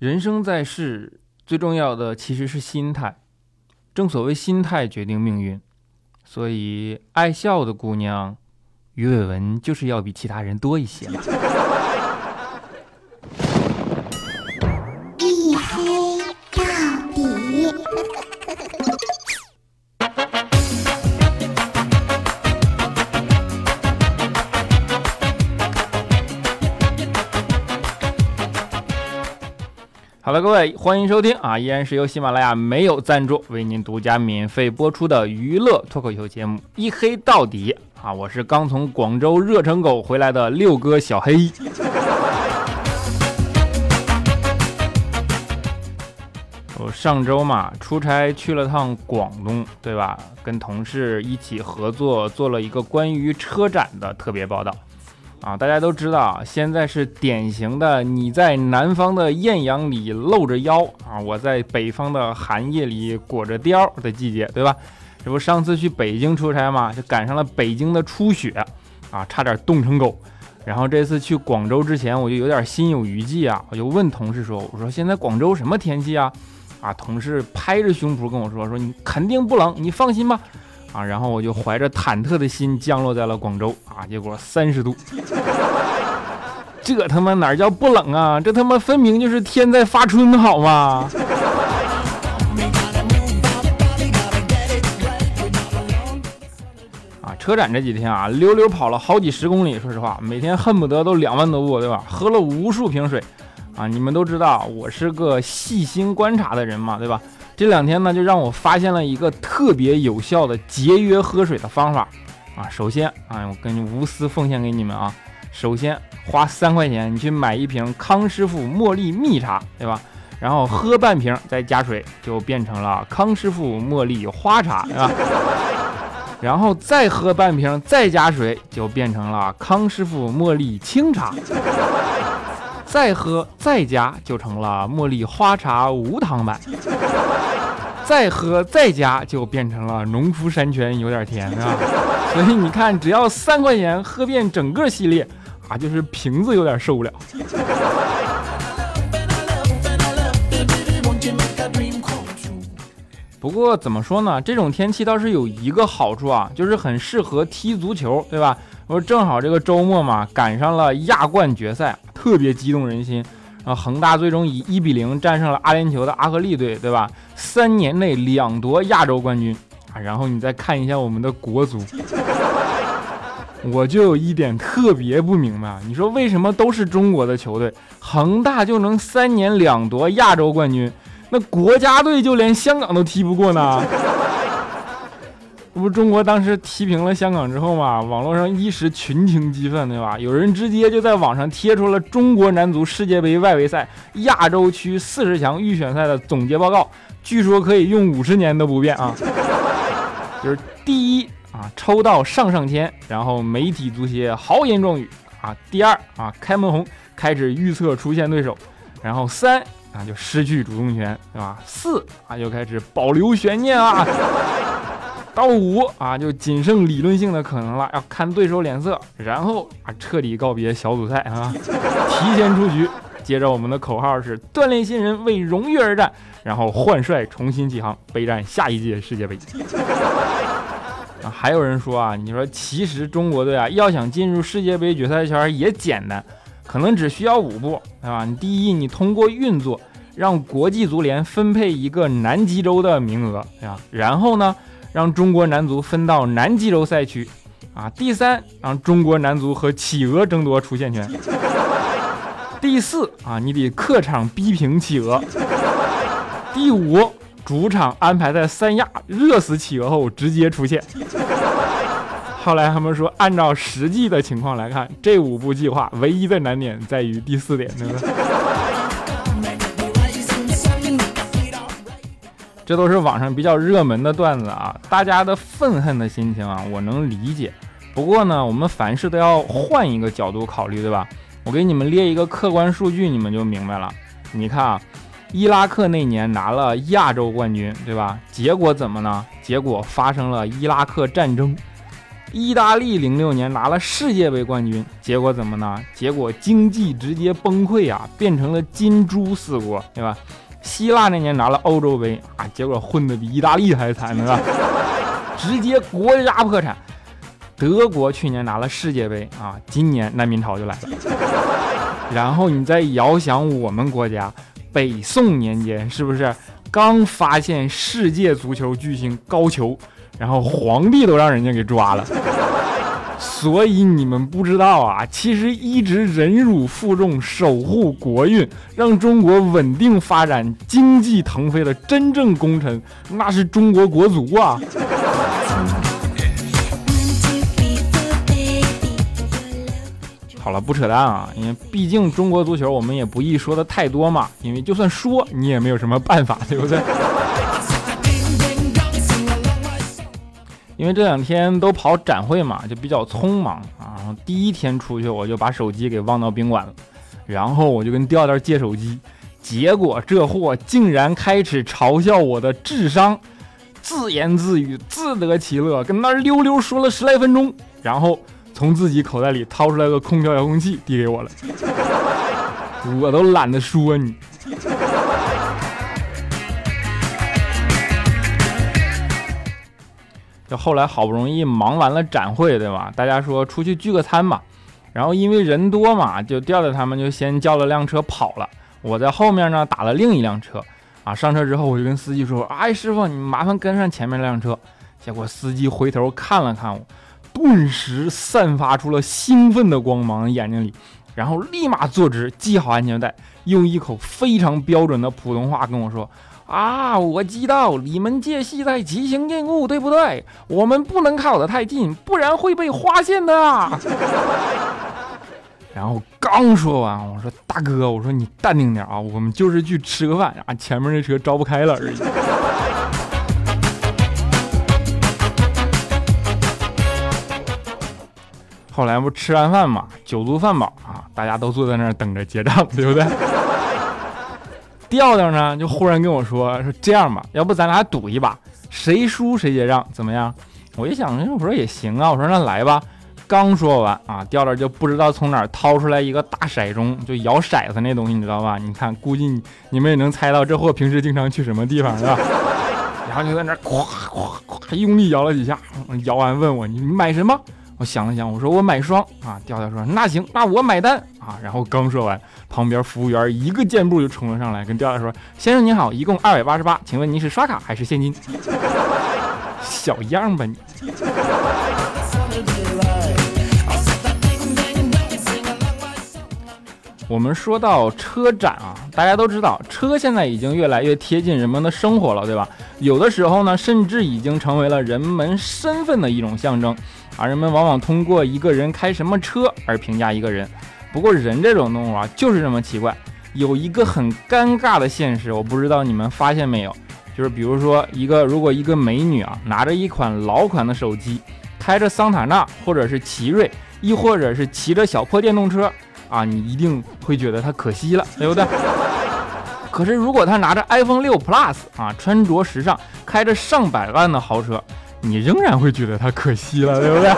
人生在世，最重要的其实是心态。正所谓心态决定命运，所以爱笑的姑娘，鱼尾纹就是要比其他人多一些各位，欢迎收听啊，依然是由喜马拉雅没有赞助为您独家免费播出的娱乐脱口秀节目《一黑到底》啊，我是刚从广州热成狗回来的六哥小黑。我上周嘛出差去了趟广东，对吧？跟同事一起合作做了一个关于车展的特别报道。啊，大家都知道，现在是典型的你在南方的艳阳里露着腰啊，我在北方的寒夜里裹着貂的季节，对吧？这不上次去北京出差嘛，就赶上了北京的初雪啊，差点冻成狗。然后这次去广州之前，我就有点心有余悸啊，我就问同事说：“我说现在广州什么天气啊？”啊，同事拍着胸脯跟我说：“说你肯定不冷，你放心吧。”啊，然后我就怀着忐忑的心降落在了广州啊，结果三十度，这他妈哪叫不冷啊？这他妈分明就是天在发春，好吗？啊，车展这几天啊，溜溜跑了好几十公里，说实话，每天恨不得都两万多步，对吧？喝了无数瓶水，啊，你们都知道我是个细心观察的人嘛，对吧？这两天呢，就让我发现了一个特别有效的节约喝水的方法啊！首先啊，我跟你无私奉献给你们啊！首先花三块钱，你去买一瓶康师傅茉莉蜜茶，对吧？然后喝半瓶，再加水，就变成了康师傅茉莉花茶，对吧？然后再喝半瓶，再加水，就变成了康师傅茉莉清茶。再喝再加，就成了茉莉花茶无糖版。再喝再加就变成了农夫山泉，有点甜啊！所以你看，只要三块钱喝遍整个系列啊，就是瓶子有点受不了。不过怎么说呢？这种天气倒是有一个好处啊，就是很适合踢足球，对吧？我说正好这个周末嘛，赶上了亚冠决赛，特别激动人心。啊，恒大最终以一比零战胜了阿联酋的阿赫利队，对吧？三年内两夺亚洲冠军啊！然后你再看一下我们的国足，我就有一点特别不明白，你说为什么都是中国的球队，恒大就能三年两夺亚洲冠军，那国家队就连香港都踢不过呢？这不中国当时踢平了香港之后嘛，网络上一时群情激愤，对吧？有人直接就在网上贴出了中国男足世界杯外围赛亚洲区四十强预选赛的总结报告，据说可以用五十年都不变啊！就是第一啊，抽到上上签，然后媒体足协豪言壮语啊；第二啊，开门红，开始预测出线对手；然后三啊，就失去主动权，对吧？四啊，就开始保留悬念啊。到五啊，就仅剩理论性的可能了，要看对手脸色，然后啊彻底告别小组赛啊，提前出局。接着我们的口号是锻炼新人，为荣誉而战，然后换帅重新起航，备战下一届世界杯。啊，还有人说啊，你说其实中国队啊要想进入世界杯决赛圈也简单，可能只需要五步，对吧？你第一，你通过运作让国际足联分配一个南极洲的名额，对吧？然后呢？让中国男足分到南极洲赛区，啊，第三，让中国男足和企鹅争夺出线权。第四，啊，你得客场逼平企鹅。第五，主场安排在三亚热死企鹅后直接出线。后来他们说，按照实际的情况来看，这五步计划唯一的难点在于第四点，对不对？这都是网上比较热门的段子啊，大家的愤恨的心情啊，我能理解。不过呢，我们凡事都要换一个角度考虑，对吧？我给你们列一个客观数据，你们就明白了。你看啊，伊拉克那年拿了亚洲冠军，对吧？结果怎么呢？结果发生了伊拉克战争。意大利零六年拿了世界杯冠军，结果怎么呢？结果经济直接崩溃啊，变成了金猪四国，对吧？希腊那年拿了欧洲杯啊，结果混得比意大利还惨，对吧？直接国家破产。德国去年拿了世界杯啊，今年难民潮就来了。然后你再遥想我们国家，北宋年间是不是刚发现世界足球巨星高俅，然后皇帝都让人家给抓了。所以你们不知道啊，其实一直忍辱负重守护国运，让中国稳定发展、经济腾飞的真正功臣，那是中国国足啊。好了，不扯淡啊，因为毕竟中国足球我们也不宜说的太多嘛，因为就算说你也没有什么办法，对不对？因为这两天都跑展会嘛，就比较匆忙啊。第一天出去我就把手机给忘到宾馆了，然后我就跟调调借手机，结果这货竟然开始嘲笑我的智商，自言自语，自得其乐，跟那溜溜说了十来分钟，然后。从自己口袋里掏出来个空调遥控器递给我了，我都懒得说你。就后来好不容易忙完了展会，对吧？大家说出去聚个餐吧，然后因为人多嘛，就调调他们就先叫了辆车跑了。我在后面呢打了另一辆车，啊，上车之后我就跟司机说：“哎，师傅，你麻烦跟上前面那辆车。”结果司机回头看了看我。顿时散发出了兴奋的光芒，眼睛里，然后立马坐直，系好安全带，用一口非常标准的普通话跟我说：“啊，我知道你们这是在执行任务，对不对？我们不能靠得太近，不然会被发现的。”然后刚说完，我说：“大哥，我说你淡定点啊，我们就是去吃个饭啊，前面那车招不开了而已。”后来不吃完饭嘛，酒足饭饱啊，大家都坐在那儿等着结账，对不对？调调呢，就忽然跟我说说这样吧，要不咱俩赌一把，谁输谁结账，怎么样？我一想，我说也行啊，我说那来吧。刚说完啊，调调就不知道从哪掏出来一个大骰盅，就摇骰子那东西，你知道吧？你看，估计你们也能猜到这货平时经常去什么地方，是吧？然后就在那咵咵咵用力摇了几下，摇完问我你买什么？我想了想，我说我买双啊。调调说那行，那我买单啊。然后刚说完，旁边服务员一个箭步就冲了上来，跟调调说：“先生您好，一共二百八十八，请问您是刷卡还是现金？” 小样吧你！我们说到车展啊，大家都知道，车现在已经越来越贴近人们的生活了，对吧？有的时候呢，甚至已经成为了人们身份的一种象征。啊，人们往往通过一个人开什么车而评价一个人。不过人这种动物啊，就是这么奇怪。有一个很尴尬的现实，我不知道你们发现没有，就是比如说一个如果一个美女啊，拿着一款老款的手机，开着桑塔纳或者是奇瑞，亦或者是骑着小破电动车啊，你一定会觉得她可惜了，对不对？可是如果她拿着 iPhone 六 Plus 啊，穿着时尚，开着上百万的豪车。你仍然会觉得他可惜了，对不对？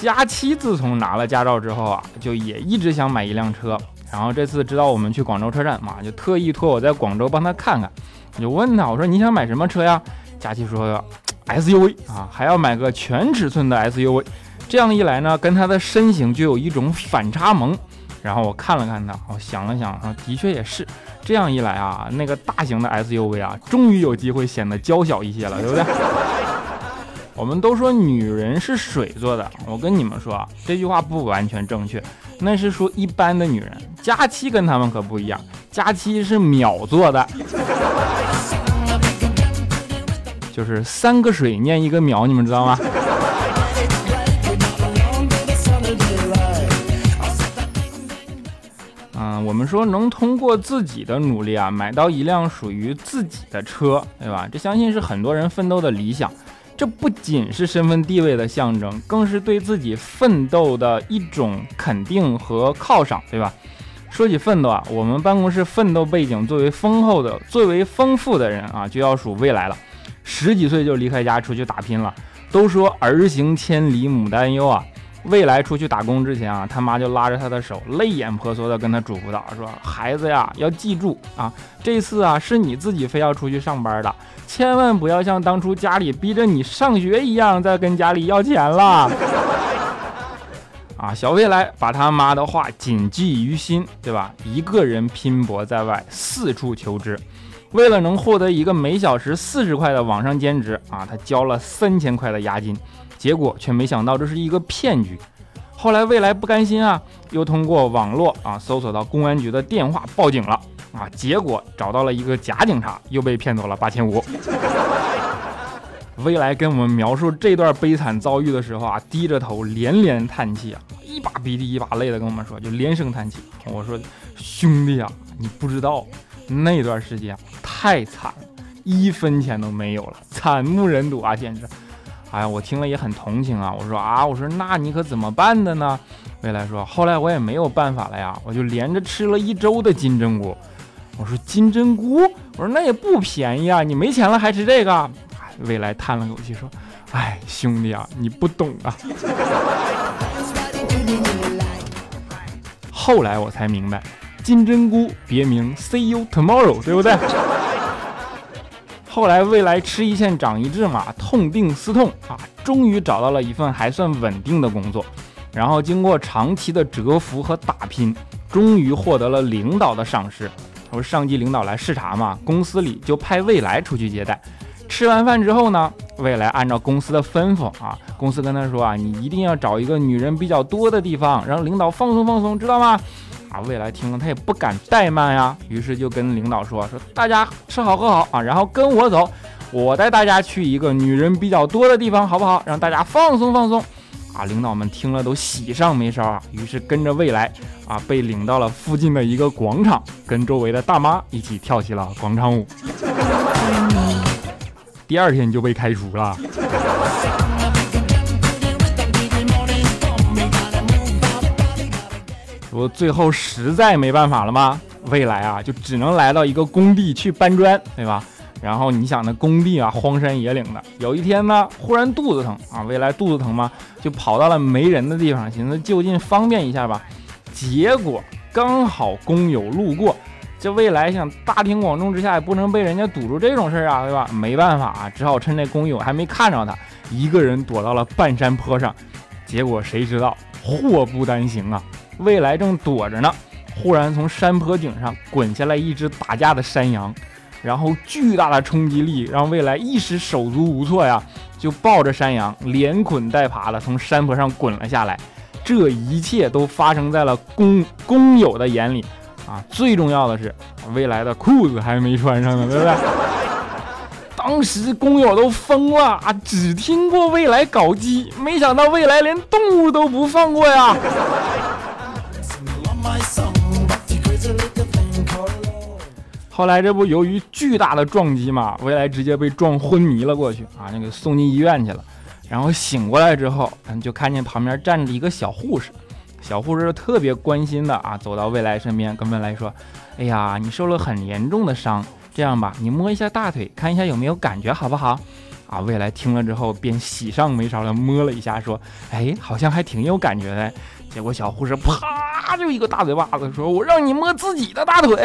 佳期自从拿了驾照之后啊，就也一直想买一辆车。然后这次知道我们去广州车站嘛，就特意托我在广州帮他看看。我就问他，我说你想买什么车呀？佳期说 SUV 啊，还要买个全尺寸的 SUV。这样一来呢，跟他的身形就有一种反差萌。然后我看了看他，我想了想啊，的确也是。这样一来啊，那个大型的 SUV 啊，终于有机会显得娇小一些了，对不对？我们都说女人是水做的，我跟你们说啊，这句话不完全正确，那是说一般的女人。佳期跟他们可不一样，佳期是秒做的，就是三个水念一个秒，你们知道吗？我们说能通过自己的努力啊，买到一辆属于自己的车，对吧？这相信是很多人奋斗的理想。这不仅是身份地位的象征，更是对自己奋斗的一种肯定和犒赏，对吧？说起奋斗啊，我们办公室奋斗背景最为丰厚的、最为丰富的人啊，就要数未来了。十几岁就离开家出去打拼了，都说儿行千里母担忧啊。未来出去打工之前啊，他妈就拉着他的手，泪眼婆娑的跟他嘱咐道：“说孩子呀，要记住啊，这次啊是你自己非要出去上班的，千万不要像当初家里逼着你上学一样，再跟家里要钱了。”啊，小未来把他妈的话谨记于心，对吧？一个人拼搏在外，四处求职，为了能获得一个每小时四十块的网上兼职啊，他交了三千块的押金。结果却没想到这是一个骗局。后来未来不甘心啊，又通过网络啊搜索到公安局的电话报警了啊。结果找到了一个假警察，又被骗走了八千五。未来跟我们描述这段悲惨遭遇的时候啊，低着头连连叹气啊，一把鼻涕一把泪的跟我们说，就连声叹气。我说兄弟啊，你不知道那段时间太惨了，一分钱都没有了，惨不忍睹啊，简直。哎呀，我听了也很同情啊！我说啊，我说那你可怎么办的呢？未来说，后来我也没有办法了呀，我就连着吃了一周的金针菇。我说金针菇，我说那也不便宜啊，你没钱了还吃这个？未来叹了口气说，哎，兄弟啊，你不懂啊。后来我才明白，金针菇别名 See you tomorrow，对不对？后来，未来吃一堑长一智嘛，痛定思痛啊，终于找到了一份还算稳定的工作。然后经过长期的蛰伏和打拼，终于获得了领导的赏识。我上级领导来视察嘛，公司里就派未来出去接待。吃完饭之后呢，未来按照公司的吩咐啊，公司跟他说啊，你一定要找一个女人比较多的地方，让领导放松放松，知道吗？啊，未来听了他也不敢怠慢呀，于是就跟领导说说，大家吃好喝好啊，然后跟我走，我带大家去一个女人比较多的地方，好不好？让大家放松放松。啊，领导们听了都喜上眉梢啊，于是跟着未来啊，被领到了附近的一个广场，跟周围的大妈一起跳起了广场舞。第二天就被开除了。不最后实在没办法了吗？未来啊，就只能来到一个工地去搬砖，对吧？然后你想那工地啊，荒山野岭的。有一天呢，忽然肚子疼啊，未来肚子疼嘛，就跑到了没人的地方，寻思就近方便一下吧。结果刚好工友路过，这未来想大庭广众之下也不能被人家堵住这种事儿啊，对吧？没办法啊，只好趁这工友还没看着他，一个人躲到了半山坡上。结果谁知道祸不单行啊！未来正躲着呢，忽然从山坡顶上滚下来一只打架的山羊，然后巨大的冲击力让未来一时手足无措呀，就抱着山羊连滚带爬的从山坡上滚了下来。这一切都发生在了工工友的眼里啊！最重要的是，未来的裤子还没穿上呢，对不对？当时工友都疯了啊！只听过未来搞基，没想到未来连动物都不放过呀！后来这不由于巨大的撞击嘛，未来直接被撞昏迷了过去啊，那个送进医院去了。然后醒过来之后，嗯，就看见旁边站着一个小护士，小护士特别关心的啊，走到未来身边，跟未来说：“哎呀，你受了很严重的伤，这样吧，你摸一下大腿，看一下有没有感觉，好不好？”啊，未来听了之后便喜上眉梢的摸了一下，说：“哎，好像还挺有感觉的。”结果小护士啪就一个大嘴巴子，说：“我让你摸自己的大腿。”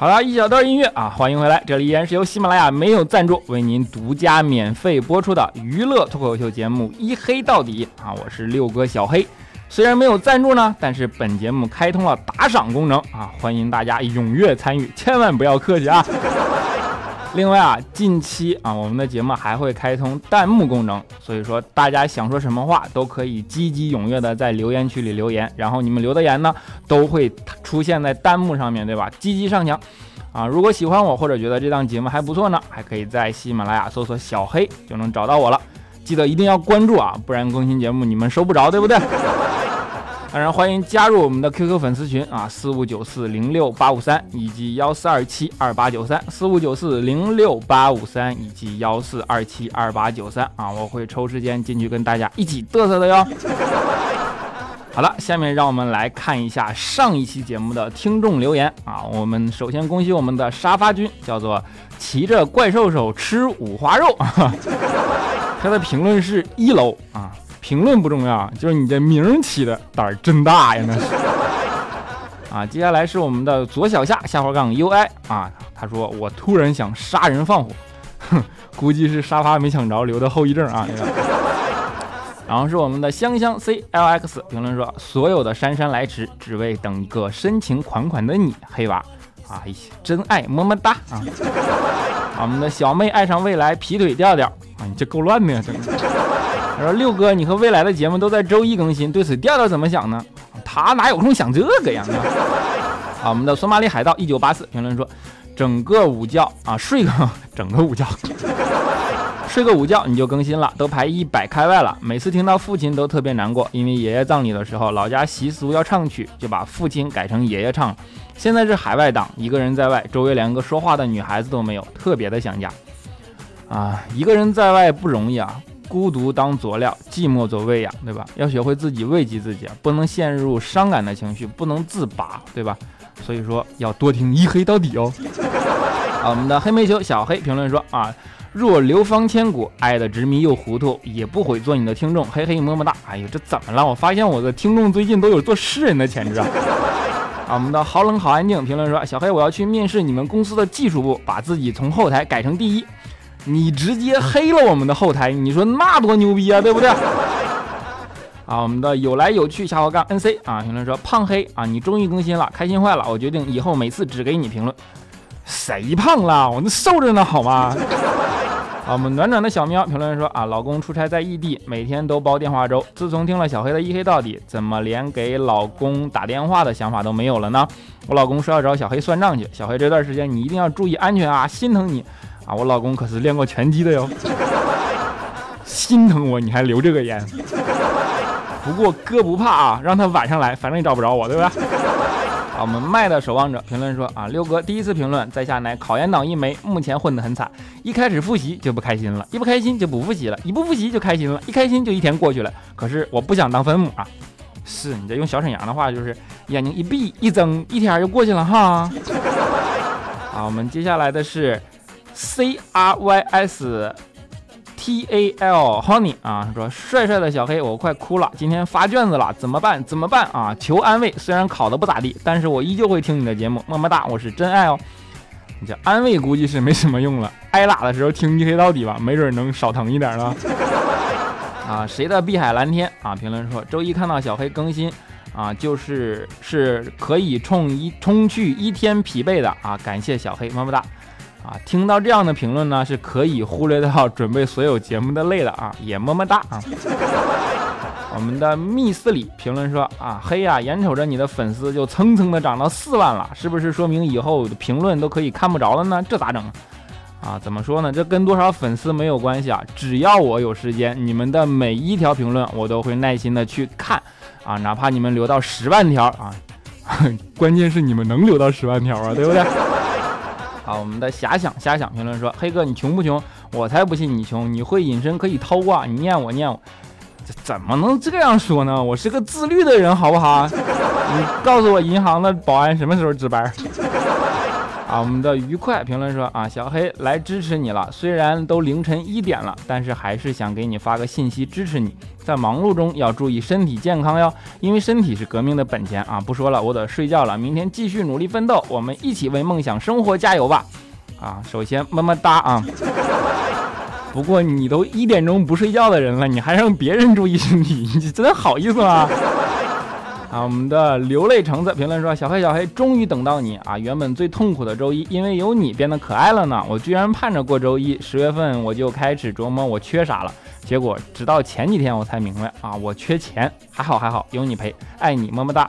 好了一小段音乐啊，欢迎回来，这里依然是由喜马拉雅没有赞助为您独家免费播出的娱乐脱口秀节目《一黑到底》啊，我是六哥小黑。虽然没有赞助呢，但是本节目开通了打赏功能啊，欢迎大家踊跃参与，千万不要客气啊。另外啊，近期啊，我们的节目还会开通弹幕功能，所以说大家想说什么话都可以积极踊跃的在留言区里留言，然后你们留的言呢都会出现在弹幕上面对吧？积极上墙啊！如果喜欢我或者觉得这档节目还不错呢，还可以在喜马拉雅搜索小黑就能找到我了。记得一定要关注啊，不然更新节目你们收不着，对不对？当然，欢迎加入我们的 QQ 粉丝群啊，四五九四零六八五三以及幺四二七二八九三，四五九四零六八五三以及幺四二七二八九三啊，我会抽时间进去跟大家一起嘚瑟的哟。好了，下面让我们来看一下上一期节目的听众留言啊。我们首先恭喜我们的沙发君，叫做骑着怪兽手吃五花肉，他的评论是一楼啊。评论不重要，就是你这名起的胆儿真大呀！那是 啊，接下来是我们的左小夏下滑杠 UI 啊，他说我突然想杀人放火，哼，估计是沙发没抢着留的后遗症啊。然后是我们的香香 CLX 评论说，所有的姗姗来迟，只为等一个深情款款的你，黑娃，哎呀，真爱么么哒啊！我们的小妹爱上未来劈腿调调啊，你这够乱的呀，真的。他说：“六哥，你和未来的节目都在周一更新，对此调调怎么想呢？他哪有空想这个呀？” 啊，我们的索马里海盗一九八四评论说：“整个午觉啊，睡个 整个午觉，睡个午觉你就更新了，都排一百开外了。每次听到父亲都特别难过，因为爷爷葬礼的时候，老家习俗要唱曲，就把父亲改成爷爷唱了。现在是海外党，一个人在外，周围连个说话的女孩子都没有，特别的想家。啊，一个人在外不容易啊。”孤独当佐料，寂寞做喂养，对吧？要学会自己慰藉自己，不能陷入伤感的情绪，不能自拔，对吧？所以说要多听一黑到底哦。啊，我们的黑煤球小黑评论说啊，若流芳千古，爱的执迷又糊涂，也不悔做你的听众。嘿嘿，么么哒。哎呦，这怎么了？我发现我的听众最近都有做诗人的潜质啊。啊，我们的好冷好安静评论说，小黑我要去面试你们公司的技术部，把自己从后台改成第一。你直接黑了我们的后台，你说那多牛逼啊，对不对？啊，我们的有来有去下滑杠 N C 啊，评论说胖黑啊，你终于更新了，开心坏了。我决定以后每次只给你评论。谁胖了？我那瘦着呢，好吗？啊，我们暖暖的小喵评论说啊，老公出差在异地，每天都煲电话粥。自从听了小黑的一黑到底，怎么连给老公打电话的想法都没有了呢？我老公说要找小黑算账去，小黑这段时间你一定要注意安全啊，心疼你。我老公可是练过拳击的哟，心疼我你还留这个言。不过哥不怕啊，让他晚上来，反正也找不着我，对吧？啊，我们麦的守望者评论说啊，六哥第一次评论在下乃考研党一枚，目前混得很惨，一开始复习就不开心了，一不开心就不复习了，一不复习就开心了，一开心就一天过去了。可是我不想当分母啊，是你这用小沈阳的话就是眼睛一闭一睁，一天就过去了哈。啊，我们接下来的是。C R Y S T A L Honey 啊，说帅帅的小黑，我快哭了，今天发卷子了，怎么办？怎么办啊？求安慰。虽然考的不咋地，但是我依旧会听你的节目，么么哒，我是真爱哦。你这安慰估计是没什么用了，挨打的时候听一黑到底吧，没准能少疼一点呢。啊，谁的碧海蓝天啊？评论说周一看到小黑更新啊，就是是可以冲一冲去一天疲惫的啊，感谢小黑，么么哒。啊，听到这样的评论呢，是可以忽略到准备所有节目的累的啊，也么么哒啊。我们的密斯里评论说啊，黑呀，眼瞅着你的粉丝就蹭蹭的涨到四万了，是不是说明以后评论都可以看不着了呢？这咋整啊？怎么说呢？这跟多少粉丝没有关系啊，只要我有时间，你们的每一条评论我都会耐心的去看啊，哪怕你们留到十万条啊，关键是你们能留到十万条啊，对不对？啊，我们的遐想遐想评论说：“黑哥，你穷不穷？我才不信你穷！你会隐身可以偷啊！你念我念我，这怎么能这样说呢？我是个自律的人，好不好？你告诉我，银行的保安什么时候值班？”啊，我们的愉快评论说啊，小黑来支持你了。虽然都凌晨一点了，但是还是想给你发个信息支持你。在忙碌中要注意身体健康哟，因为身体是革命的本钱啊！不说了，我得睡觉了。明天继续努力奋斗，我们一起为梦想生活加油吧！啊，首先么么哒啊！不过你都一点钟不睡觉的人了，你还让别人注意身体，你真的好意思吗？啊，我们的流泪橙子评论说：“小黑小黑，终于等到你啊！原本最痛苦的周一，因为有你变得可爱了呢。我居然盼着过周一，十月份我就开始琢磨我缺啥了。结果直到前几天我才明白啊，我缺钱。还好还好，有你陪，爱你么么哒。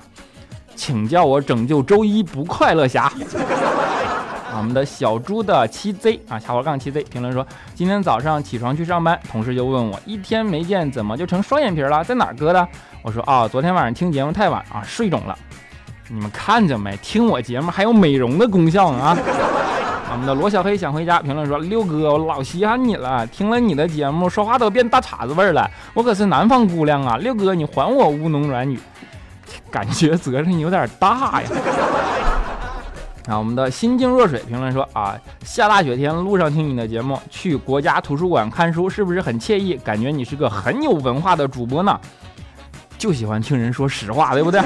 请叫我拯救周一不快乐侠。啊，我们的小猪的七 Z 啊，下滑杠七 Z 评论说，今天早上起床去上班，同事就问我，一天没见，怎么就成双眼皮了？在哪儿割的？我说啊，昨天晚上听节目太晚啊，睡肿了。你们看着没？听我节目还有美容的功效呢啊！我们的罗小黑想回家评论说，六哥，我老稀罕你了，听了你的节目，说话都变大碴子味儿了。我可是南方姑娘啊，六哥，你还我乌龙软语，感觉责任有点大呀。啊，我们的心静若水评论说啊，下大雪天路上听你的节目，去国家图书馆看书是不是很惬意？感觉你是个很有文化的主播呢。就喜欢听人说实话，对不对？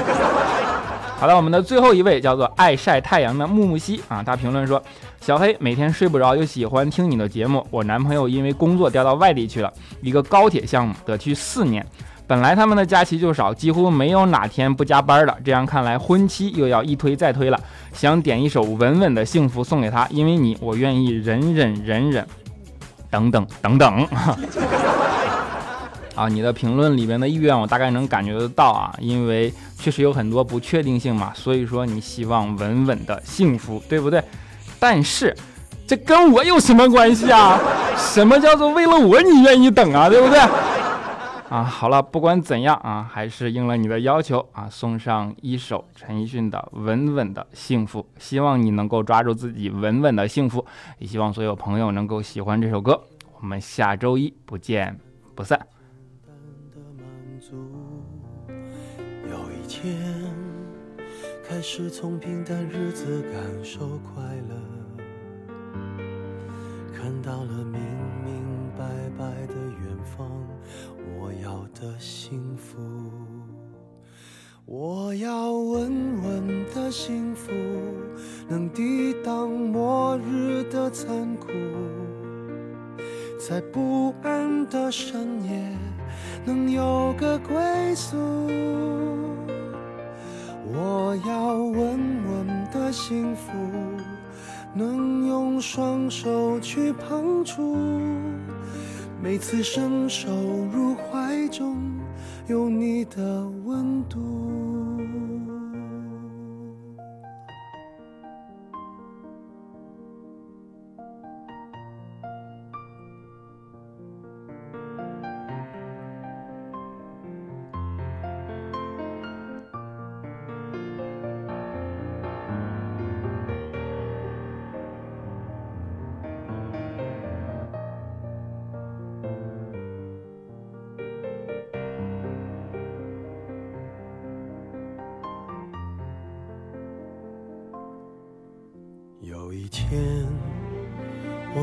好了，我们的最后一位叫做爱晒太阳的木木西啊，他评论说，小黑每天睡不着，又喜欢听你的节目。我男朋友因为工作调到外地去了，一个高铁项目得去四年。本来他们的假期就少，几乎没有哪天不加班的。这样看来，婚期又要一推再推了。想点一首《稳稳的幸福》送给他，因为你，我愿意忍忍忍忍，等等等等。啊，你的评论里面的意愿我大概能感觉得到啊，因为确实有很多不确定性嘛，所以说你希望稳稳的幸福，对不对？但是这跟我有什么关系啊？什么叫做为了我你愿意等啊，对不对？啊，好了，不管怎样啊，还是应了你的要求啊，送上一首陈奕迅的《稳稳的幸福》，希望你能够抓住自己稳稳的幸福，也希望所有朋友能够喜欢这首歌。我们下周一不见不散。足。有一天，开始从平淡日子感受快乐，看到了明明白白的远方。我要的幸福，我要稳稳的幸福，能抵挡末日的残酷，在不安的深夜能有个归宿。我要稳稳的幸福，能用双手去碰触。每次伸手入怀中，有你的温度。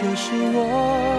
这是我